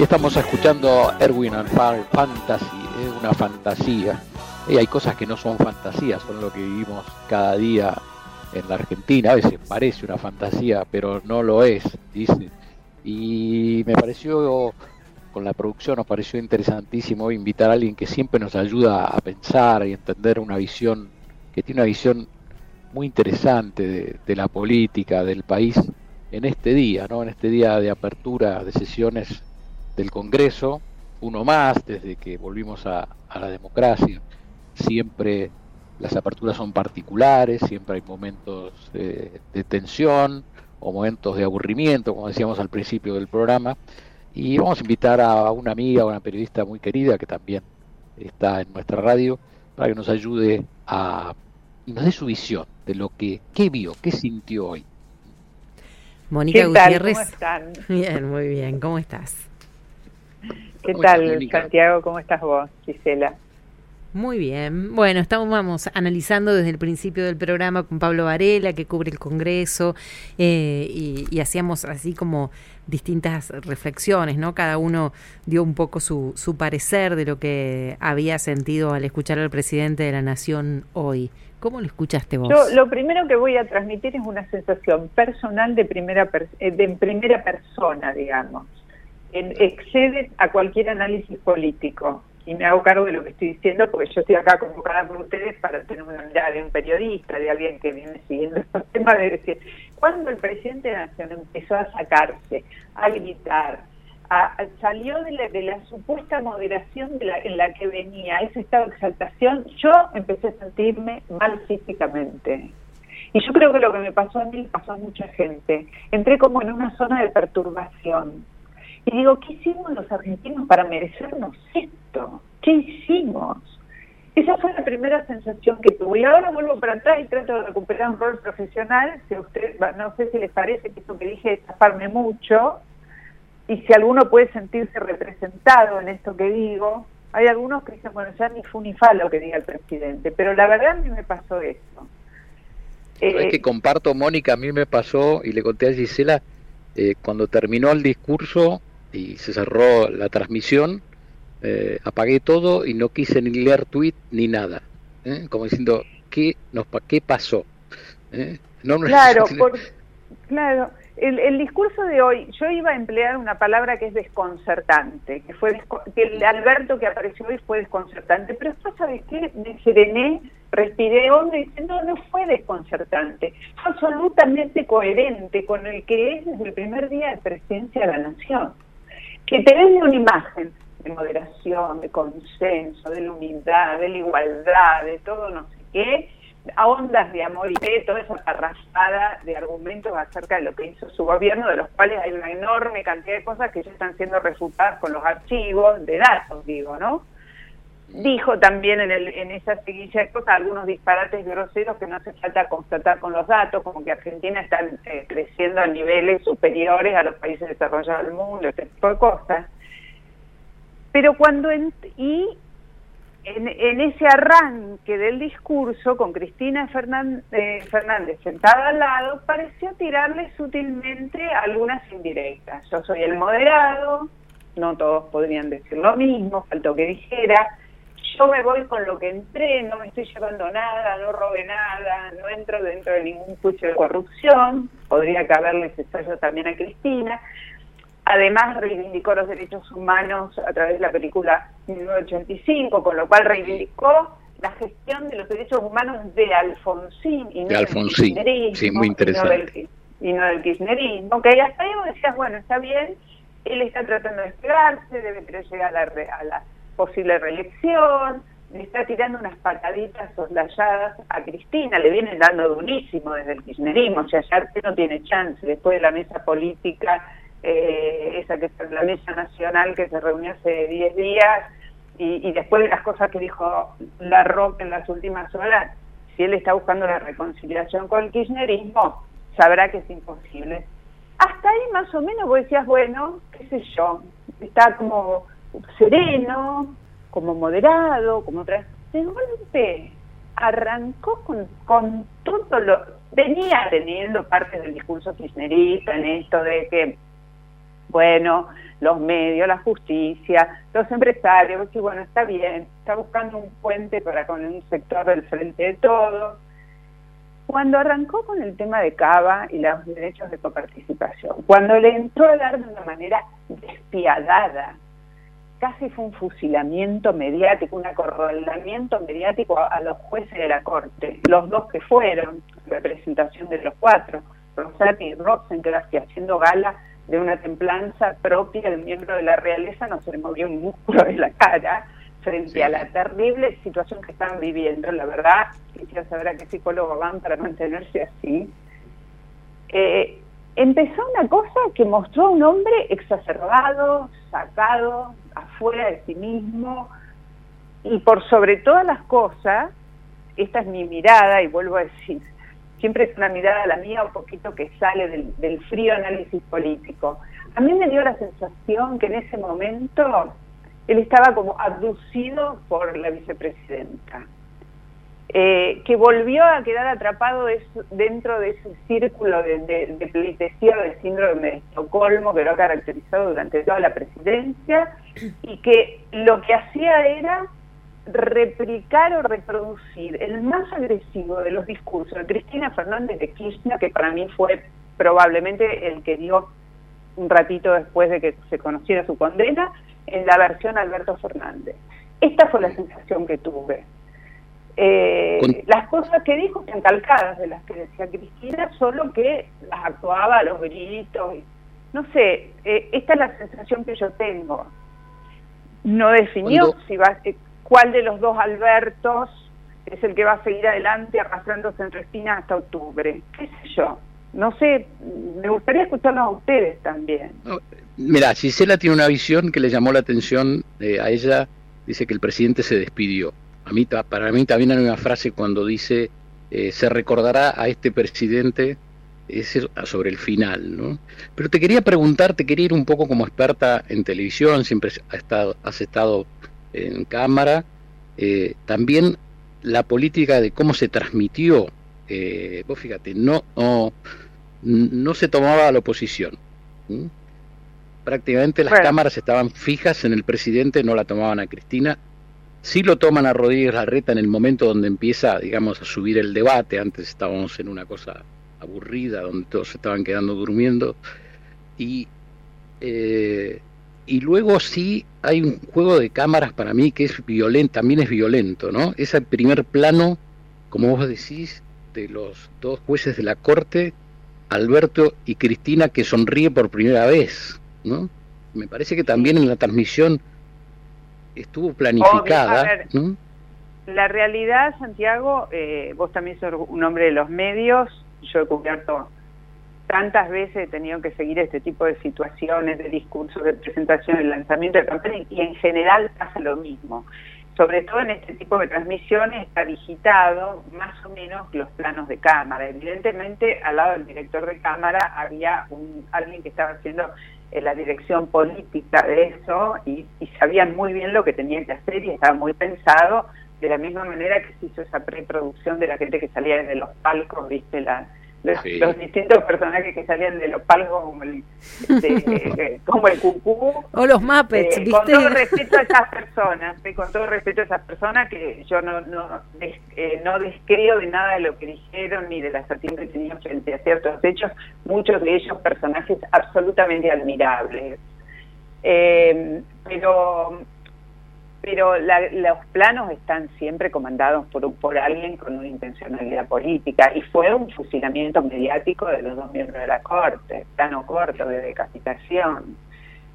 Y estamos escuchando Erwin and Fantasy, es una fantasía. Y hay cosas que no son fantasías, son lo que vivimos cada día en la Argentina. A veces parece una fantasía, pero no lo es, dice. Y me pareció, con la producción nos pareció interesantísimo invitar a alguien que siempre nos ayuda a pensar y entender una visión, que tiene una visión muy interesante de, de la política del país en este día, ¿no? En este día de apertura de sesiones del Congreso, uno más desde que volvimos a, la democracia. Siempre las aperturas son particulares, siempre hay momentos de, tensión o momentos de aburrimiento, como decíamos al principio del programa. Y vamos a invitar a una amiga, una periodista muy querida que también está en nuestra radio, para que nos ayude a y nos dé su visión de lo que qué vio, qué sintió hoy. Mónica Gutiérrez. ¿Cómo están? Bien, muy bien. ¿Cómo estás? ¿Qué tal, Santiago? ¿Cómo estás vos, Gisela? Muy bien. Bueno, estamos vamos analizando desde el principio del programa con Pablo Varela, que cubre el Congreso, eh, y, hacíamos así como distintas reflexiones, ¿no? Cada uno dio un poco su, su parecer de lo que había sentido al escuchar al presidente de la Nación hoy. ¿Cómo lo escuchaste vos? Yo lo primero que voy a transmitir es una sensación personal de primera, eh, de primera persona, digamos excede a cualquier análisis político. Y me hago cargo de lo que estoy diciendo porque yo estoy acá convocada por ustedes para tener una mirada de un periodista, de alguien que viene siguiendo estos temas, de decir, cuando el presidente de la Nación empezó a sacarse, a gritar, salió de la, supuesta moderación de la, en la que venía ese estado de exaltación, yo empecé a sentirme mal físicamente. Y yo creo que lo que me pasó a mí pasó a mucha gente. Entré como en una zona de perturbación y digo, ¿qué hicimos los argentinos para merecernos esto? ¿Qué hicimos? Esa fue la primera sensación que tuve. Y ahora vuelvo para atrás y trato de recuperar un rol profesional. Si usted, no sé si les parece que esto que dije es taparme mucho. Y si alguno puede sentirse representado en esto que digo, hay algunos que dicen, bueno, ya ni fu ni fa lo que diga el presidente. Pero la verdad a mí me pasó eso. es que comparto, Mónica, a mí me pasó, y le conté a Gisela, eh, cuando terminó el discurso, y se cerró la transmisión, eh, apagué todo y no quise ni leer tweet ni nada, ¿eh? como diciendo, ¿qué, nos, qué pasó? ¿Eh? No, claro, claro. El, el, discurso de hoy, yo iba a emplear una palabra que es desconcertante, que fue que el Alberto que apareció hoy fue desconcertante, pero después, ¿sabes qué? Me serené, respiré hondo y dije, no, no fue desconcertante, fue absolutamente coherente con el que es desde el primer día de presidencia de la Nación que te vende una imagen de moderación, de consenso, de la humildad, de la igualdad, de todo no sé qué, a ondas de amor y de toda esa arrasada de argumentos acerca de lo que hizo su gobierno, de los cuales hay una enorme cantidad de cosas que ya están siendo refutadas con los archivos de datos, digo, ¿no? Dijo también en, el, en esa seguilla de cosas algunos disparates groseros que no hace falta constatar con los datos, como que Argentina está eh, creciendo a niveles superiores a los países desarrollados del mundo, este tipo de cosas. Pero cuando y en, en, ese arranque del discurso con Cristina Fernández, eh, Fernández sentada al lado, pareció tirarle sutilmente algunas indirectas. Yo soy el moderado, no todos podrían decir lo mismo, faltó que dijera, yo me voy con lo que entré, no me estoy llevando nada, no robé nada, no entro dentro de ningún juicio de corrupción, podría caberle ese sello también a Cristina. Además reivindicó los derechos humanos a través de la película 1985, con lo cual reivindicó la gestión de los derechos humanos de Alfonsín y no Alfonsín, sí, muy interesante. Y no, del, kirchnerismo, que hasta ahí vos decías, bueno, está bien, él está tratando de despegarse, debe querer llegar a la, a la posible reelección, le está tirando unas pataditas soslayadas a Cristina, le vienen dando durísimo desde el kirchnerismo, o sea, ya no tiene chance, después de la mesa política, eh, esa que es la mesa nacional que se reunió hace 10 días, y, después de las cosas que dijo La Roca en las últimas horas, si él está buscando la reconciliación con el kirchnerismo, sabrá que es imposible. Hasta ahí más o menos vos decías, bueno, qué sé yo, está como sereno, como moderado, como otra. De golpe arrancó con, con todo lo. Venía teniendo parte del discurso kirchnerista en esto de que Bueno, los medios, la justicia, los empresarios, y bueno, está bien, está buscando un puente para con un sector del frente de todos. Cuando arrancó con el tema de Cava y los derechos de coparticipación, cuando le entró a dar de una manera despiadada, casi fue un fusilamiento mediático, un acorralamiento mediático a, los jueces de la Corte, los dos que fueron, representación de los cuatro, Rosati y Rosencrantz, que haciendo gala de una templanza propia del miembro de la realeza, no se le movió un músculo de la cara frente a la terrible situación que están viviendo. La verdad, quisiera saber a qué psicólogo van para mantenerse así. Eh, empezó una cosa que mostró a un hombre exacerbado, sacado, afuera de sí mismo, y por sobre todas las cosas, esta es mi mirada, y vuelvo a decir, siempre es una mirada la mía un poquito que sale del, frío análisis político. A mí me dio la sensación que en ese momento él estaba como abducido por la vicepresidenta, eh, que volvió a quedar atrapado dentro de ese círculo de, de, de del síndrome de Estocolmo que lo ha caracterizado durante toda la presidencia y que lo que hacía era replicar o reproducir el más agresivo de los discursos de Cristina Fernández de Kirchner, que para mí fue probablemente el que dio un ratito después de que se conociera su condena, en la versión Alberto Fernández. Esta fue la sensación que tuve. Eh, las cosas que dijo están calcadas de las que decía Cristina, solo que las actuaba a los gritos. No sé, eh, esta es la sensación que yo tengo. No definió si va, eh, cuál de los dos Albertos es el que va a seguir adelante arrastrándose entre espinas hasta octubre. ¿Qué sé yo? No sé, me gustaría escucharlos a ustedes también. mira, Gisela tiene una visión que le llamó la atención eh, a ella, dice que el presidente se despidió. A mí, para mí también hay una frase cuando dice, eh, se recordará a este presidente es sobre el final, ¿no? Pero te quería preguntar, te quería ir un poco como experta en televisión, siempre has estado, has estado en cámara, eh, también la política de cómo se transmitió, eh, vos fíjate, no, no, se tomaba a la oposición. Prácticamente las cámaras estaban fijas en el presidente, no la tomaban a Cristina. Sí lo toman a Rodríguez Larreta en el momento donde empieza, digamos, a subir el debate. Antes estábamos en una cosa aburrida, donde todos se estaban quedando durmiendo. Y eh, y luego sí hay un juego de cámaras para mí que es violento, también es violento, ¿no? Ese primer plano, como vos decís, de los dos jueces de la corte, Alberto y Cristina, que sonríe por primera vez, ¿no? Me parece que también en la transmisión estuvo planificada, ¿no? La realidad, Santiago, eh, vos también sos un hombre de los medios, yo he cubierto tantas veces he tenido que seguir este tipo de situaciones, de discursos, de presentación, de lanzamiento de campaña y en general pasa lo mismo. Sobre todo en este tipo de transmisiones está digitado más o menos los planos de cámara. Evidentemente al lado del director de cámara había un, alguien que estaba haciendo eh, la dirección política de eso y, y sabían muy bien lo que tenían que hacer y estaba muy pensado de la misma manera que se hizo esa preproducción de la gente que salía desde los palcos, viste, la, los, distintos personajes que salían de los palcos como el, como el cucú o los Muppets eh, con todo respeto a esas personas eh, con todo respeto a esas personas que yo no no eh, no descreo de nada de lo que dijeron ni de la acción que tenían frente a ciertos hechos muchos de ellos personajes absolutamente admirables. Pero pero los planos están siempre comandados por, por alguien con una intencionalidad política y fue un fusilamiento mediático de los dos miembros de la Corte, plano corto de decapitación.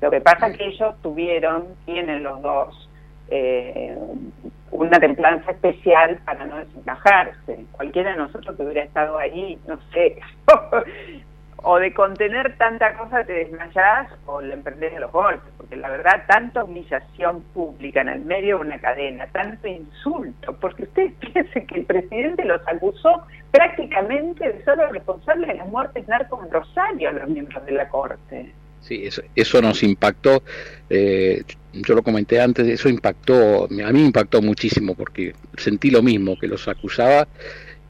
Lo que pasa es que ellos tuvieron, tienen los dos, eh, una templanza especial para no desencajarse. Cualquiera de nosotros que hubiera estado ahí, no sé, o de contener tanta cosa te desmayás o le emprendés los golpes, porque la verdad, tanta humillación pública en el medio de una cadena, tanto insulto, porque ustedes piensen que el presidente los acusó prácticamente de ser responsable de las muertes narcos en Rosario a los miembros de la Corte. Sí, eso, eso nos impactó, eh, yo lo comenté antes, eso impactó, a mí impactó muchísimo porque sentí lo mismo, que los acusaba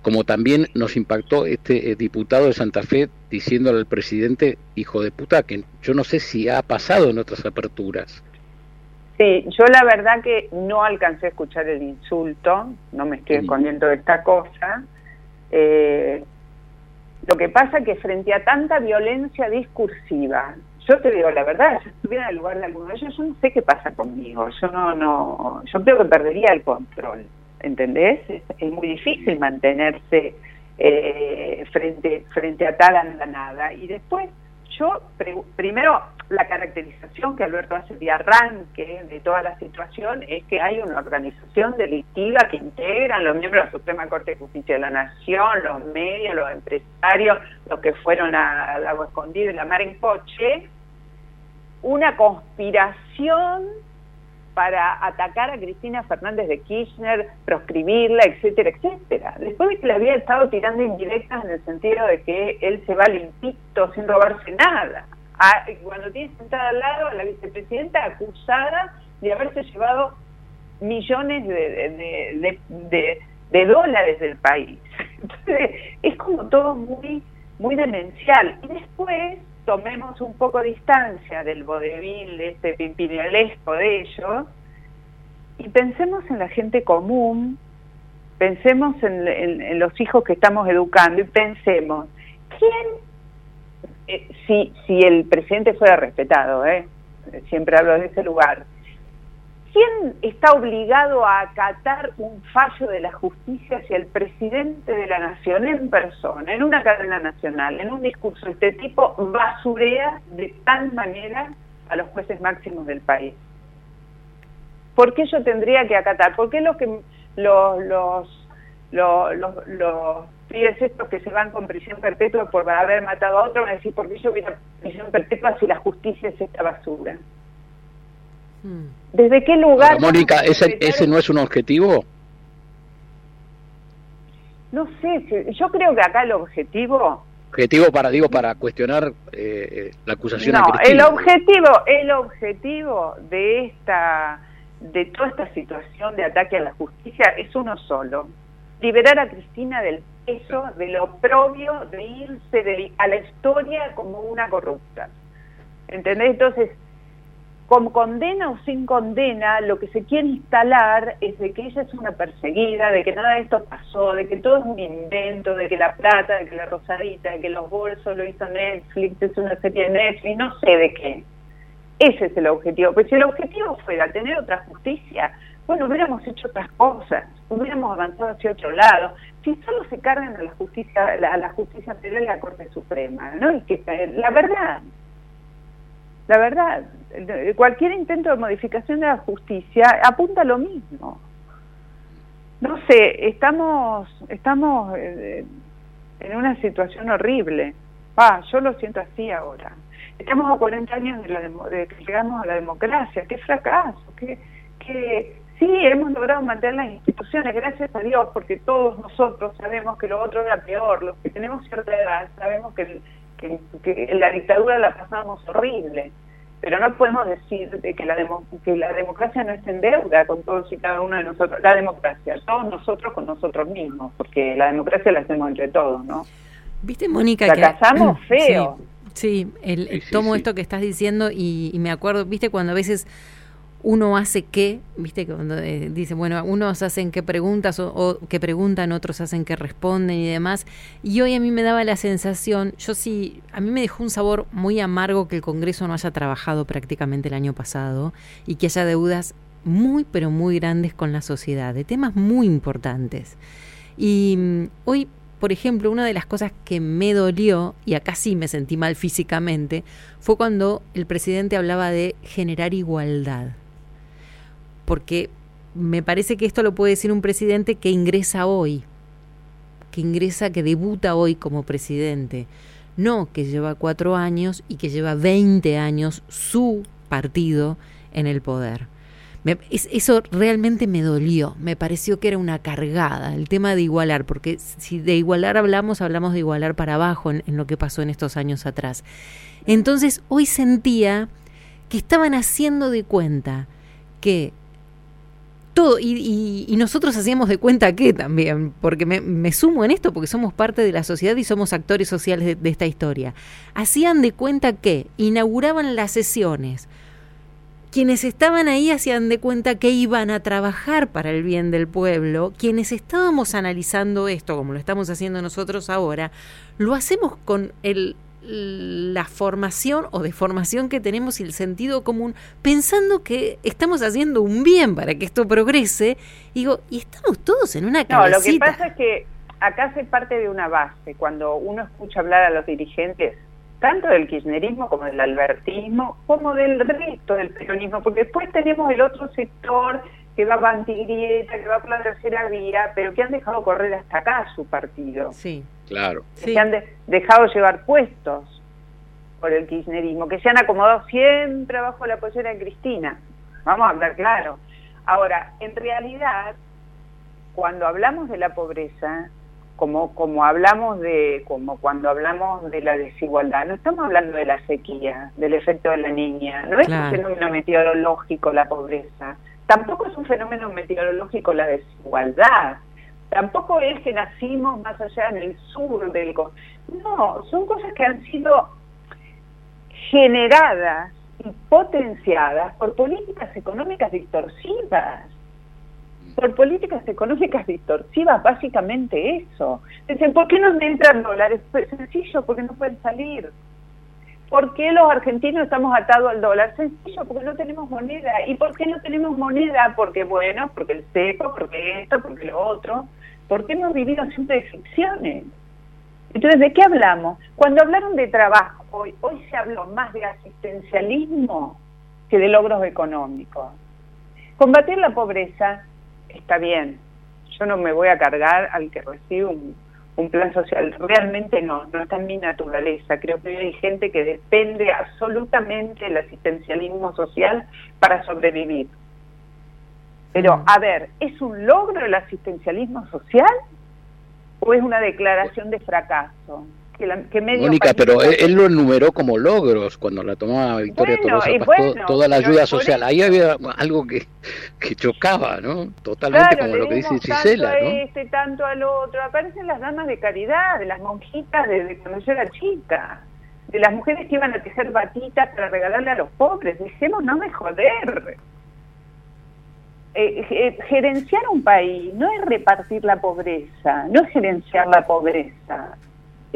como también nos impactó este eh, diputado de Santa Fe diciéndole al presidente, hijo de puta, que yo no sé si ha pasado en otras aperturas. Sí, yo la verdad que no alcancé a escuchar el insulto, no me estoy escondiendo de esta cosa. Eh, lo que pasa que frente a tanta violencia discursiva, yo te digo la verdad, si estuviera en el lugar de alguno de ellos, yo no sé qué pasa conmigo, yo no, no, yo creo que perdería el control, ¿entendés? Es, muy difícil mantenerse eh, frente, frente a tal andanada. Y después, yo primero la caracterización que Alberto hace de arranque de toda la situación es que hay una organización delictiva que integran los miembros de la Suprema Corte de Justicia de la Nación, los medios, los empresarios, los que fueron al Agua Escondido y la Mar en Coche, una conspiración para atacar a Cristina Fernández de Kirchner, proscribirla, etcétera, etcétera. Después de que le había estado tirando indirectas en el sentido de que él se va limpito sin robarse nada cuando tiene sentada al lado a la vicepresidenta acusada de haberse llevado millones de, de, dólares del país. Entonces, es como todo muy, muy demencial. Y después tomemos un poco distancia del vodevil, de este pimpinelesco de ellos, y pensemos en la gente común, pensemos en los hijos que estamos educando y pensemos, ¿quién eh, si, si el presidente fuera respetado, ¿eh? siempre hablo de ese lugar, ¿quién está obligado a acatar un fallo de la justicia si el presidente de la nación en persona, en una cadena nacional, en un discurso de este tipo, basurea de tal manera a los jueces máximos del país? ¿Por qué yo tendría que acatar? ¿Por qué lo que los, los, los, los es estos que se van con prisión perpetua por haber matado a otro van a decir, ¿por qué yo hubiera prisión perpetua si la justicia es esta basura? Hmm. ¿Desde qué lugar? Mónica, ¿ese, ¿ese no es un objetivo? No sé, yo creo que acá el objetivo... Objetivo para, digo, para cuestionar eh, la acusación no, el objetivo, el objetivo de esta de toda esta situación de ataque a la justicia es uno solo, liberar a Cristina del eso de lo propio de irse a la historia como una corrupta. ¿Entendés? Entonces, con condena o sin condena, lo que se quiere instalar es de que ella es una perseguida, de que nada de esto pasó, de que todo es un invento, de que la plata, de que la rosadita, de que los bolsos lo hizo Netflix, es una serie de Netflix, no sé de qué. Ese es el objetivo. Pues si el objetivo fuera tener otra justicia, bueno, hubiéramos hecho otras cosas, hubiéramos avanzado hacia otro lado. Si solo se cargan a la justicia, a la justicia federal y a la Corte Suprema, ¿no? Y que la verdad, la verdad, cualquier intento de modificación de la justicia apunta a lo mismo. No sé, estamos, estamos eh, en una situación horrible. Ah, yo lo siento así ahora. Estamos a 40 años de, la de que llegamos a la democracia. Qué fracaso, qué, qué, Sí, hemos logrado mantener las instituciones, gracias a Dios, porque todos nosotros sabemos que lo otro era peor. Los que tenemos cierta edad sabemos que, que, la dictadura la pasamos horrible. Pero no podemos decir de que, la que la democracia no es en deuda con todos y cada uno de nosotros. La democracia, todos nosotros con nosotros mismos, porque la democracia la hacemos entre todos, ¿no? ¿Viste, Mónica? Fracasamos feo. Sí, el, tomo esto que estás diciendo y, y me acuerdo, ¿viste? Cuando a veces uno hace qué, viste, cuando eh, dice, bueno, unos hacen qué preguntas o, que preguntan, otros hacen que responden y demás. Y hoy a mí me daba la sensación, yo sí, a mí me dejó un sabor muy amargo que el Congreso no haya trabajado prácticamente el año pasado y que haya deudas muy, pero muy grandes con la sociedad, de temas muy importantes. Y mm, hoy, por ejemplo, una de las cosas que me dolió, y acá sí me sentí mal físicamente, fue cuando el presidente hablaba de generar igualdad porque me parece que esto lo puede decir un presidente que ingresa hoy, que ingresa, que debuta hoy como presidente, no que lleva cuatro años y que lleva 20 años su partido en el poder. eso realmente me dolió, me pareció que era una cargada el tema de igualar, porque si de igualar hablamos, hablamos de igualar para abajo en lo que pasó en estos años atrás. Entonces hoy sentía que estaban haciendo de cuenta que todo, y, nosotros hacíamos de cuenta que también, porque me, sumo en esto, porque somos parte de la sociedad y somos actores sociales de, esta historia. Hacían de cuenta que inauguraban las sesiones. Quienes estaban ahí hacían de cuenta que iban a trabajar para el bien del pueblo. Quienes estábamos analizando esto, como lo estamos haciendo nosotros ahora, lo hacemos con el la formación o deformación que tenemos y el sentido común, pensando que estamos haciendo un bien para que esto progrese, digo, y estamos todos en una cabecita. No, lo que pasa es que acá se parte de una base, cuando uno escucha hablar a los dirigentes, tanto del kirchnerismo como del albertismo, como del resto del peronismo, porque después tenemos el otro sector que va para antigrieta, que va por la tercera vía, pero que han dejado correr hasta acá su partido. Sí. Claro. Que se han dejado llevar puestos por el kirchnerismo, que se han acomodado siempre abajo la pollera de Cristina. Vamos a hablar claro. Ahora, en realidad, cuando hablamos de la pobreza, como, como hablamos de, como cuando hablamos de la desigualdad, no estamos hablando de la sequía, del efecto de la niña, no es un fenómeno meteorológico la pobreza, tampoco es un fenómeno meteorológico la desigualdad, tampoco es que nacimos más allá en el sur del... No, son cosas que han sido generadas y potenciadas por políticas económicas distorsivas. Por políticas económicas distorsivas, básicamente eso. Dicen, ¿por qué no entran dólares? Pues sencillo, porque no pueden salir. ¿Por qué los argentinos estamos atados al dólar? Sencillo, porque no tenemos moneda. ¿Y por qué no tenemos moneda? Porque, bueno, porque el seco, porque esto, porque lo otro. ¿Por qué hemos vivido siempre de ficciones? Entonces, ¿de qué hablamos? Cuando hablaron de trabajo, hoy, hoy se habló más de asistencialismo que de logros económicos. Combatir la pobreza está bien. Yo no me voy a cargar al que recibe un, un plan social. Realmente no, no está en mi naturaleza. Creo que hay gente que depende absolutamente del asistencialismo social para sobrevivir. Pero, mm. a ver, ¿es un logro el asistencialismo social o es una declaración de fracaso? Que, que Mónica, pero él, lo enumeró como logros cuando la tomaba Victoria Tolosa, toda la ayuda social. Ahí había algo que, que chocaba, ¿no? Totalmente como lo que dice Gisela, tanto ¿no? este, tanto al otro. Aparecen las damas de caridad, de las monjitas desde cuando yo era chica, de las mujeres que iban a tejer batitas para regalarle a los pobres. Dejemos no de joder. Eh, eh, gerenciar un país no es repartir la pobreza, no es gerenciar la pobreza,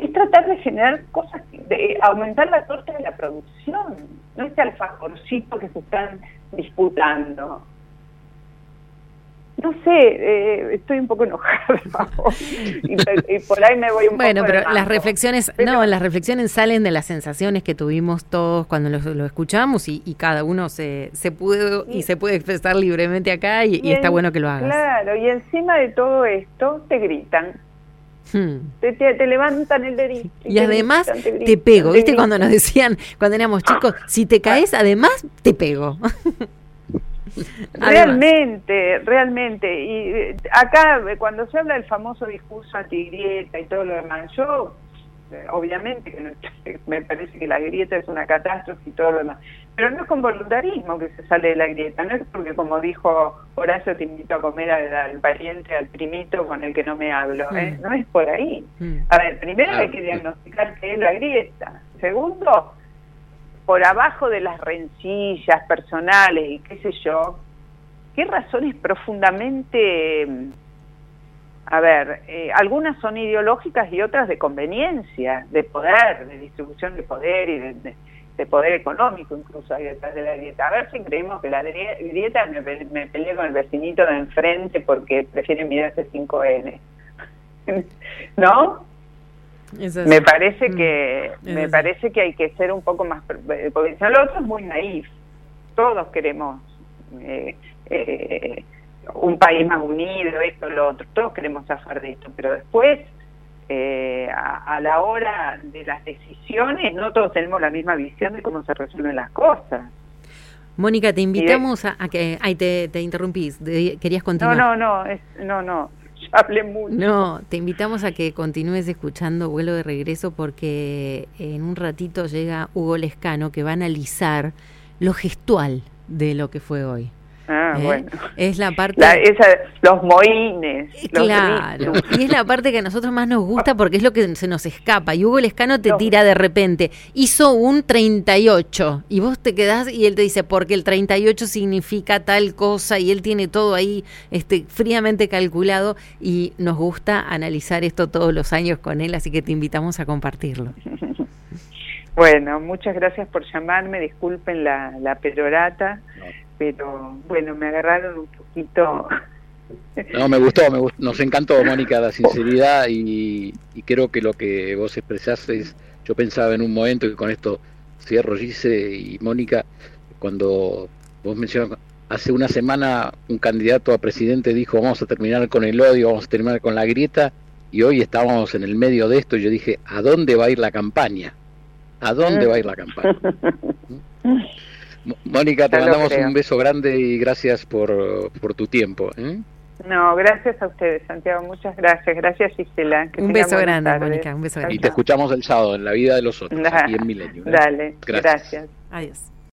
es tratar de generar cosas, de aumentar la torta de la producción, no este alfajorcito que se están disputando no sé, eh, estoy un poco enojada y, por ahí me voy un bueno, poco. Bueno, pero las reflexiones, no, las reflexiones salen de las sensaciones que tuvimos todos cuando lo, escuchamos y, cada uno se, se pudo y, se puede expresar libremente acá y, está bueno que lo hagas. Claro, y encima de todo esto te gritan. Hmm. Te, levantan el dedito. Y, además te, pego, ¿viste? Cuando nos decían, cuando éramos chicos, si te caes, además te pego. Realmente, realmente. Y eh, acá, cuando se habla del famoso discurso antigrieta y todo lo demás, yo, obviamente, que me parece que la grieta es una catástrofe y todo lo demás, pero no es con voluntarismo que se sale de la grieta, no es porque, como dijo Horacio, te invito a comer al, pariente, al primito con el que no me hablo, mm. no es por ahí. Mm. A ver, primero hay que diagnosticar qué es la grieta. Segundo, por abajo de las rencillas personales y qué sé yo, qué razones profundamente, a ver, eh, algunas son ideológicas y otras de conveniencia, de poder, de distribución de poder y de, poder económico incluso hay detrás de la dieta. A ver si creemos que la dieta me, me peleé con el vecinito de enfrente porque prefiere mirarse 5N. ¿No? me parece mm. que me parece que hay que ser un poco más porque lo otro es muy naif todos queremos eh, eh, un país más unido esto lo otro todos queremos zafar de esto pero después eh, a, la hora de las decisiones no todos tenemos la misma visión de cómo se resuelven las cosas Mónica, te invitamos a, que... Ay, te, te interrumpís. querías continuar. No, no, no. no, no hablé mucho. No, te invitamos a que continúes escuchando Vuelo de Regreso porque en un ratito llega Hugo Lescano que va a analizar lo gestual de lo que fue hoy. Ah, ¿eh? bueno. Es la parte... los moines. Claro, y es la parte que a nosotros más nos gusta porque es lo que se nos escapa. Y Hugo Lescano te tira de repente, hizo un 38 y vos te quedás y él te dice, porque el 38 significa tal cosa y él tiene todo ahí este, fríamente calculado y nos gusta analizar esto todos los años con él, así que te invitamos a compartirlo. Bueno, muchas gracias por llamarme, disculpen la, la perorata pero bueno, me agarraron un poquito... No, me gustó, me gustó, nos encantó, Mónica, la sinceridad y, creo que lo que vos expresaste es, yo pensaba en un momento y con esto cierro, Gise y Mónica, cuando vos mencionas, hace una semana un candidato a presidente dijo vamos a terminar con el odio, vamos a terminar con la grieta, y hoy estábamos en el medio de esto y yo dije, ¿a dónde va a ir la campaña? ¿A dónde va a ir la campaña? Mónica, te mandamos un beso grande y gracias por, por tu tiempo. ¿eh? No, gracias a ustedes, Santiago. Muchas gracias. Gracias, Gisela. un beso grande, Mónica. Un beso grande. Y te escuchamos el sábado en La Vida de los Otros, aquí en Milenio. ¿eh? Dale, gracias. Adiós.